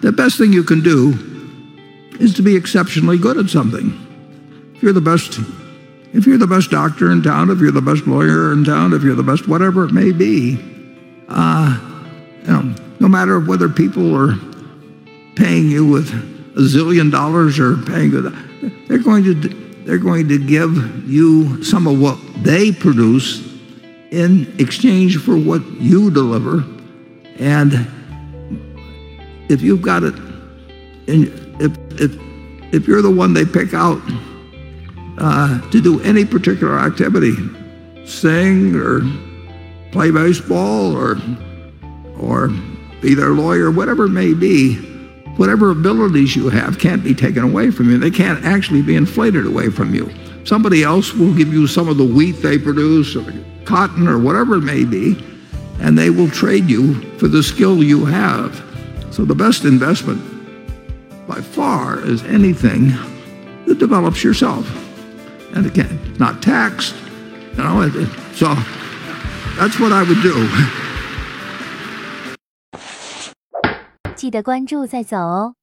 The best thing you can do is to be exceptionally good at something. If you're the best, if you're the best doctor in town, if you're the best lawyer in town, if you're the best whatever it may be, uh, you know, no matter whether people are paying you with a zillion dollars or paying you, they're going to they're going to give you some of what they produce in exchange for what you deliver. And if you've got it, and if, if, if you're the one they pick out uh, to do any particular activity, sing or play baseball or, or be their lawyer, whatever it may be, whatever abilities you have can't be taken away from you. They can't actually be inflated away from you. Somebody else will give you some of the wheat they produce or cotton or whatever it may be, and they will trade you for the skill you have. So the best investment by far is anything that develops yourself. And again, not taxed, you know, so that's what I would do. 记得关注再走哦。